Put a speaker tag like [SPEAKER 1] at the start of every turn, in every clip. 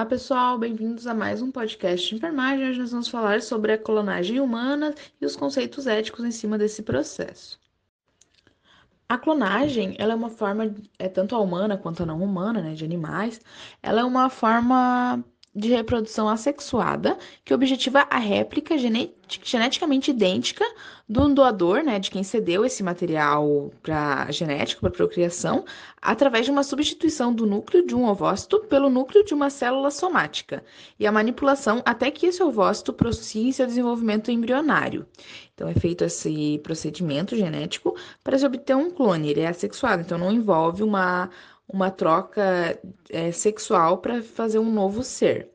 [SPEAKER 1] Olá, pessoal, bem-vindos a mais um podcast de enfermagem. Hoje nós vamos falar sobre a clonagem humana e os conceitos éticos em cima desse processo. A clonagem, ela é uma forma, é tanto a humana quanto a não humana, né, de animais, ela é uma forma de reprodução assexuada que objetiva a réplica geneticamente idêntica do doador, né, de quem cedeu esse material para genético para procriação, através de uma substituição do núcleo de um ovócito pelo núcleo de uma célula somática e a manipulação até que esse ovócito prossiga seu desenvolvimento embrionário. Então é feito esse procedimento genético para se obter um clone. Ele é assexuado, então não envolve uma uma troca é, sexual para fazer um novo ser.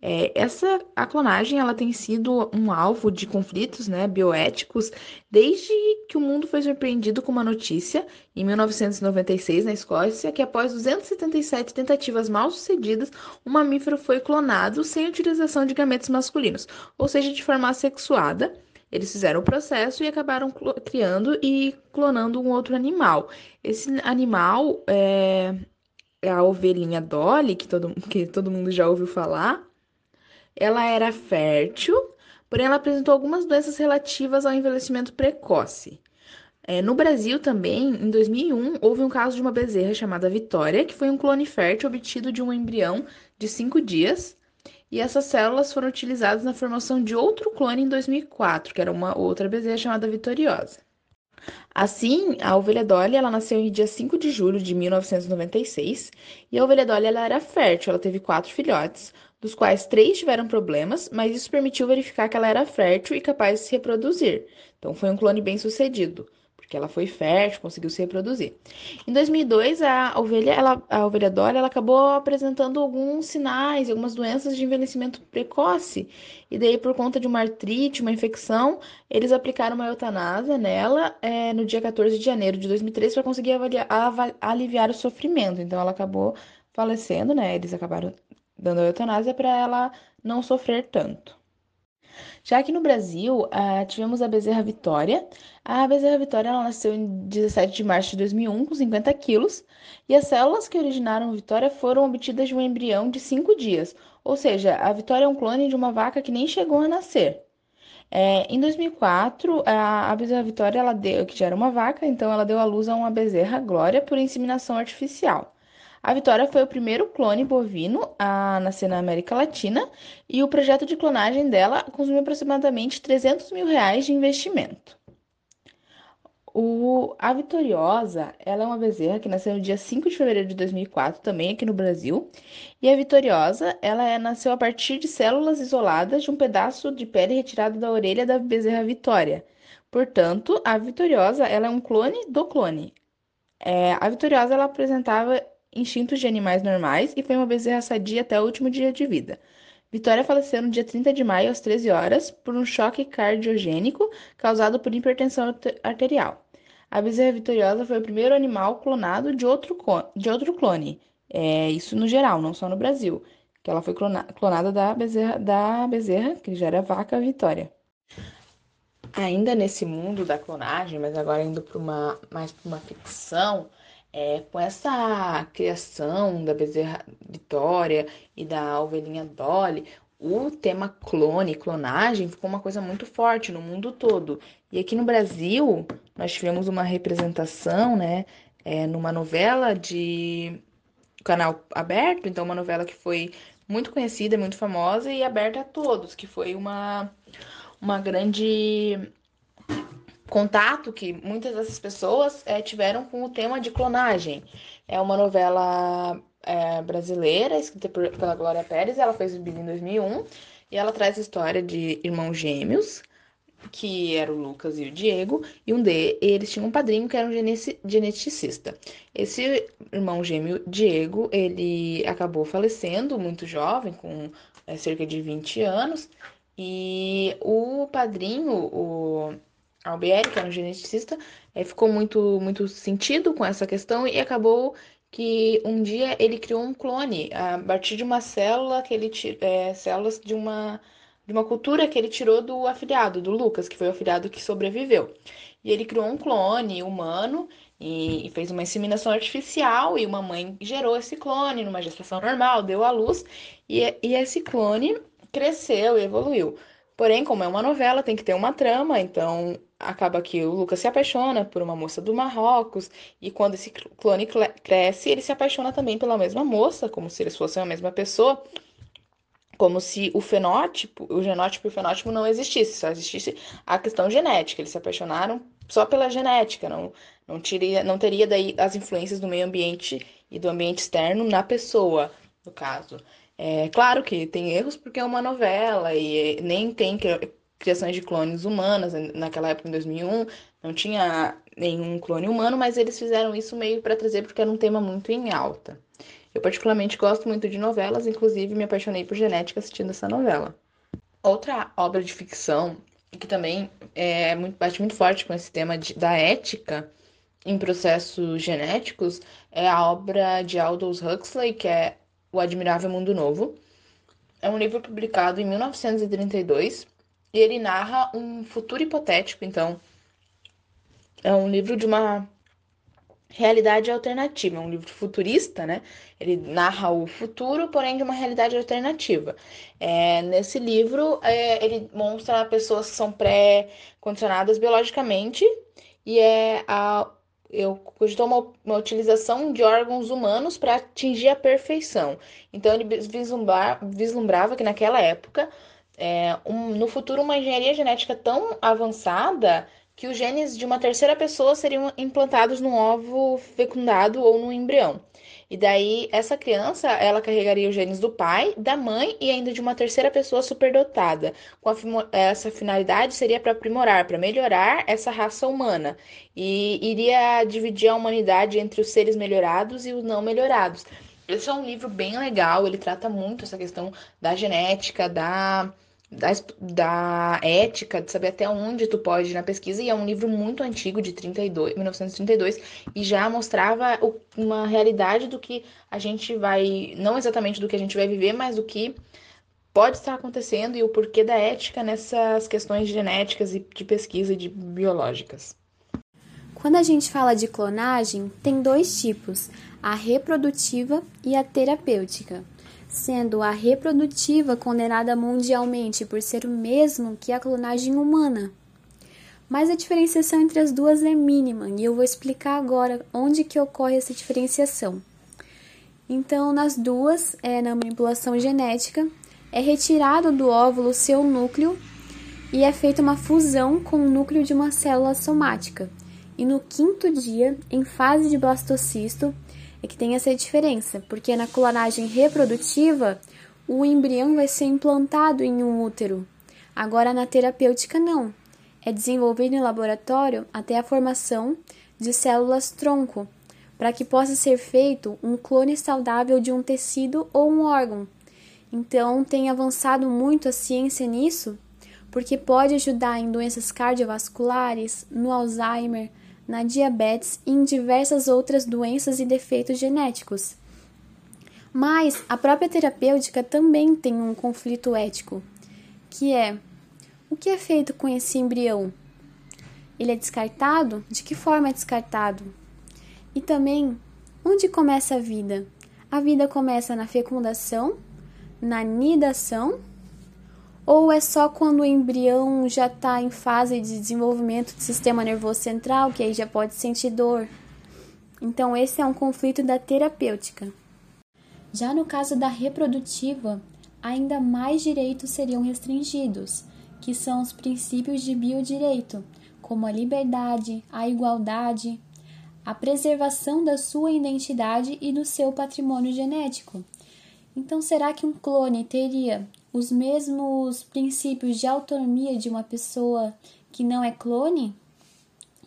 [SPEAKER 1] É, essa a clonagem ela tem sido um alvo de conflitos né, bioéticos desde que o mundo foi surpreendido com uma notícia em 1996 na Escócia que após 277 tentativas mal sucedidas um mamífero foi clonado sem utilização de gametos masculinos, ou seja, de forma assexuada eles fizeram o processo e acabaram criando e clonando um outro animal. Esse animal é, é a ovelhinha Dolly, que todo, que todo mundo já ouviu falar. Ela era fértil, porém ela apresentou algumas doenças relativas ao envelhecimento precoce. É, no Brasil também, em 2001, houve um caso de uma bezerra chamada Vitória, que foi um clone fértil obtido de um embrião de cinco dias e essas células foram utilizadas na formação de outro clone em 2004, que era uma outra bezerra chamada Vitoriosa. Assim, a ovelha Dolly ela nasceu em dia 5 de julho de 1996 e a ovelha Dolly ela era fértil, ela teve quatro filhotes, dos quais três tiveram problemas, mas isso permitiu verificar que ela era fértil e capaz de se reproduzir. Então foi um clone bem sucedido porque ela foi fértil, conseguiu se reproduzir. Em 2002, a ovelha, ela, a ovelha Dolly, ela acabou apresentando alguns sinais, algumas doenças de envelhecimento precoce. E daí, por conta de uma artrite, uma infecção, eles aplicaram uma eutanásia nela é, no dia 14 de janeiro de 2003 para conseguir avaliar, aliviar o sofrimento. Então, ela acabou falecendo, né? Eles acabaram dando a eutanásia para ela não sofrer tanto. Já aqui no Brasil, uh, tivemos a Bezerra Vitória. A Bezerra Vitória ela nasceu em 17 de março de 2001, com 50 quilos, e as células que originaram Vitória foram obtidas de um embrião de 5 dias, ou seja, a Vitória é um clone de uma vaca que nem chegou a nascer. É, em 2004, a, a Bezerra Vitória, ela deu, que já era uma vaca, então ela deu à luz a uma Bezerra Glória por inseminação artificial. A Vitória foi o primeiro clone bovino a nascer na América Latina e o projeto de clonagem dela consumiu aproximadamente 300 mil reais de investimento. O, a Vitoriosa, ela é uma bezerra que nasceu no dia 5 de fevereiro de 2004, também aqui no Brasil. E a Vitoriosa, ela é, nasceu a partir de células isoladas de um pedaço de pele retirado da orelha da bezerra Vitória. Portanto, a Vitoriosa, ela é um clone do clone. É, a Vitoriosa, ela apresentava instintos de animais normais e foi uma bezerra sadia até o último dia de vida. Vitória faleceu no dia 30 de maio, às 13 horas, por um choque cardiogênico causado por hipertensão arterial. A bezerra vitoriosa foi o primeiro animal clonado de outro, de outro clone. É, isso no geral, não só no Brasil. Que ela foi clona, clonada da bezerra, da bezerra, que já era vaca Vitória. Ainda nesse mundo da clonagem, mas agora indo para uma mais para uma ficção, é, com essa criação da Bezerra Vitória e da ovelhinha Dolly, o tema clone, clonagem, ficou uma coisa muito forte no mundo todo. E aqui no Brasil, nós tivemos uma representação, né, é, numa novela de canal aberto, então uma novela que foi muito conhecida, muito famosa e aberta a todos, que foi uma, uma grande contato que muitas dessas pessoas é, tiveram com o tema de clonagem. É uma novela é, brasileira, escrita por, pela Glória Pérez, ela foi exibida em 2001, e ela traz a história de irmãos gêmeos, que era o Lucas e o Diego, e um deles tinha um padrinho que era um geneticista. Esse irmão gêmeo, Diego, ele acabou falecendo muito jovem, com é, cerca de 20 anos, e o padrinho, o Albieri, que era um geneticista, é, ficou muito, muito sentido com essa questão e acabou que um dia ele criou um clone a partir de uma célula que ele é, células de uma de uma cultura que ele tirou do afiliado, do Lucas, que foi o afiliado que sobreviveu. e ele criou um clone humano e fez uma inseminação artificial e uma mãe gerou esse clone numa gestação normal, deu à luz e, e esse clone cresceu e evoluiu. Porém, como é uma novela, tem que ter uma trama, então acaba que o Lucas se apaixona por uma moça do Marrocos e quando esse clone cresce, ele se apaixona também pela mesma moça, como se eles fossem a mesma pessoa como se o fenótipo, o genótipo e o fenótipo não existisse, só existisse a questão genética. Eles se apaixonaram só pela genética, não, não, teria, não teria daí as influências do meio ambiente e do ambiente externo na pessoa, no caso. É claro que tem erros porque é uma novela e nem tem criações de clones humanas. Naquela época, em 2001, não tinha nenhum clone humano, mas eles fizeram isso meio para trazer porque era um tema muito em alta. Eu particularmente gosto muito de novelas, inclusive me apaixonei por genética assistindo essa novela. Outra obra de ficção que também é muito, bate muito forte com esse tema de, da ética em processos genéticos é a obra de Aldous Huxley, que é O Admirável Mundo Novo. É um livro publicado em 1932 e ele narra um futuro hipotético, então é um livro de uma realidade alternativa, é um livro futurista, né? Ele narra o futuro, porém de uma realidade alternativa. É, nesse livro, é, ele mostra pessoas que são pré-condicionadas biologicamente e é a eu cogitou uma, uma utilização de órgãos humanos para atingir a perfeição. Então ele vislumbra, vislumbrava que naquela época, é, um, no futuro, uma engenharia genética tão avançada que os genes de uma terceira pessoa seriam implantados num ovo fecundado ou num embrião. E daí essa criança, ela carregaria os genes do pai, da mãe e ainda de uma terceira pessoa superdotada. Com essa finalidade seria para aprimorar, para melhorar essa raça humana e iria dividir a humanidade entre os seres melhorados e os não melhorados. Esse é um livro bem legal, ele trata muito essa questão da genética, da da, da ética, de saber até onde tu pode ir na pesquisa, e é um livro muito antigo, de 32, 1932, e já mostrava uma realidade do que a gente vai, não exatamente do que a gente vai viver, mas do que pode estar acontecendo e o porquê da ética nessas questões genéticas e de pesquisa e de biológicas.
[SPEAKER 2] Quando a gente fala de clonagem, tem dois tipos, a reprodutiva e a terapêutica sendo a reprodutiva condenada mundialmente por ser o mesmo que a clonagem humana. Mas a diferenciação entre as duas é mínima e eu vou explicar agora onde que ocorre essa diferenciação. Então, nas duas, é, na manipulação genética, é retirado do óvulo seu núcleo e é feita uma fusão com o núcleo de uma célula somática. E no quinto dia, em fase de blastocisto, é que tem essa diferença, porque na clonagem reprodutiva, o embrião vai ser implantado em um útero. Agora na terapêutica não. É desenvolvido em laboratório até a formação de células tronco, para que possa ser feito um clone saudável de um tecido ou um órgão. Então, tem avançado muito a ciência nisso, porque pode ajudar em doenças cardiovasculares, no Alzheimer, na diabetes e em diversas outras doenças e defeitos genéticos. Mas a própria terapêutica também tem um conflito ético, que é: o que é feito com esse embrião? Ele é descartado? De que forma é descartado? E também, onde começa a vida? A vida começa na fecundação, na nidação ou é só quando o embrião já está em fase de desenvolvimento do sistema nervoso central, que aí já pode sentir dor? Então, esse é um conflito da terapêutica. Já no caso da reprodutiva, ainda mais direitos seriam restringidos, que são os princípios de biodireito, como a liberdade, a igualdade, a preservação da sua identidade e do seu patrimônio genético. Então, será que um clone teria os mesmos princípios de autonomia de uma pessoa que não é clone?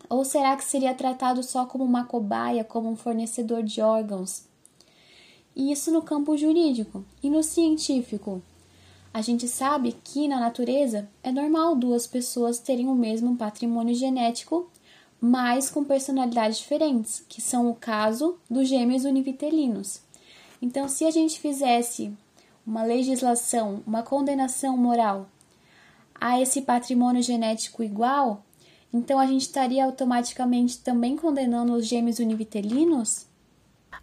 [SPEAKER 2] Ou será que seria tratado só como uma cobaia, como um fornecedor de órgãos? E isso no campo jurídico e no científico. A gente sabe que na natureza é normal duas pessoas terem o mesmo patrimônio genético, mas com personalidades diferentes, que são o caso dos gêmeos univitelinos. Então, se a gente fizesse uma legislação, uma condenação moral a esse patrimônio genético igual, Então a gente estaria automaticamente também condenando os gêmeos univitelinos?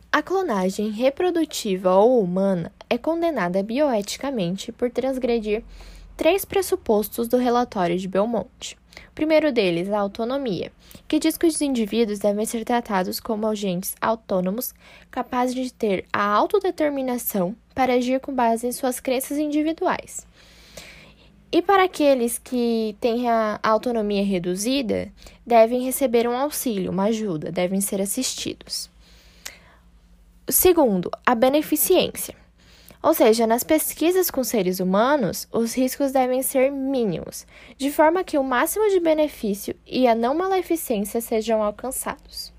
[SPEAKER 3] A clonagem reprodutiva ou humana é condenada bioeticamente por transgredir três pressupostos do relatório de Belmonte. O primeiro deles, a autonomia, que diz que os indivíduos devem ser tratados como agentes autônomos, capazes de ter a autodeterminação para agir com base em suas crenças individuais. E para aqueles que têm a autonomia reduzida, devem receber um auxílio, uma ajuda, devem ser assistidos. Segundo, a beneficência. Ou seja, nas pesquisas com seres humanos, os riscos devem ser mínimos, de forma que o máximo de benefício e a não maleficência sejam alcançados.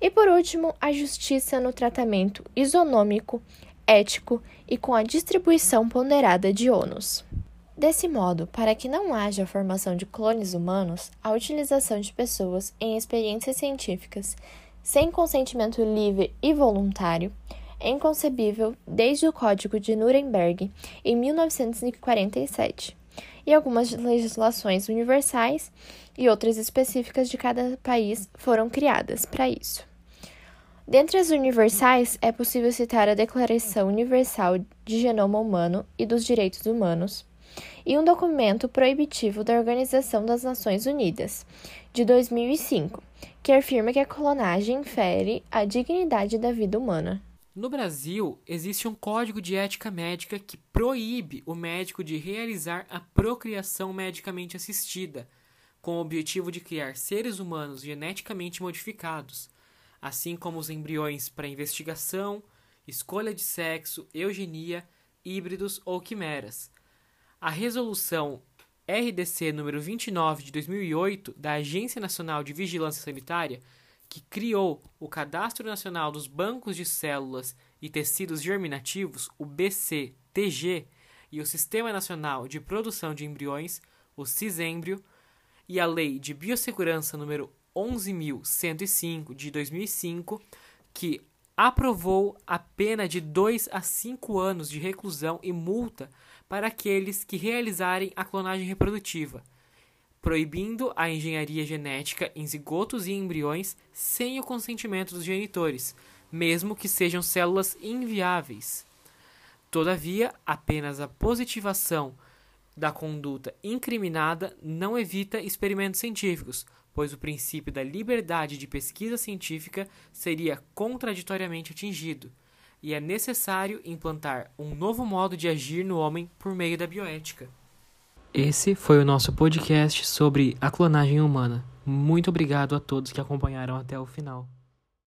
[SPEAKER 3] E por último, a justiça no tratamento isonômico, ético e com a distribuição ponderada de ônus. Desse modo, para que não haja a formação de clones humanos, a utilização de pessoas em experiências científicas sem consentimento livre e voluntário, é inconcebível desde o Código de Nuremberg em 1947 e algumas legislações universais e outras específicas de cada país foram criadas para isso. Dentre as universais, é possível citar a Declaração Universal de Genoma Humano e dos Direitos Humanos e um documento proibitivo da Organização das Nações Unidas, de 2005, que afirma que a clonagem fere a dignidade da vida humana.
[SPEAKER 4] No Brasil, existe um código de ética médica que proíbe o médico de realizar a procriação medicamente assistida, com o objetivo de criar seres humanos geneticamente modificados, assim como os embriões para investigação, escolha de sexo, eugenia, híbridos ou quimeras. A resolução RDC número 29 de 2008 da Agência Nacional de Vigilância Sanitária, que criou o Cadastro Nacional dos Bancos de Células e Tecidos Germinativos, o BCTG, e o Sistema Nacional de Produção de Embriões, o CISEMBRIO, e a Lei de Biossegurança número 11.105 de 2005, que aprovou a pena de 2 a 5 anos de reclusão e multa para aqueles que realizarem a clonagem reprodutiva, proibindo a engenharia genética em zigotos e embriões sem o consentimento dos genitores, mesmo que sejam células inviáveis. Todavia, apenas a positivação da conduta incriminada não evita experimentos científicos, pois o princípio da liberdade de pesquisa científica seria contraditoriamente atingido e é necessário implantar um novo modo de agir no homem por meio da bioética. Esse foi o nosso podcast sobre a clonagem humana. Muito obrigado a todos que acompanharam até o final.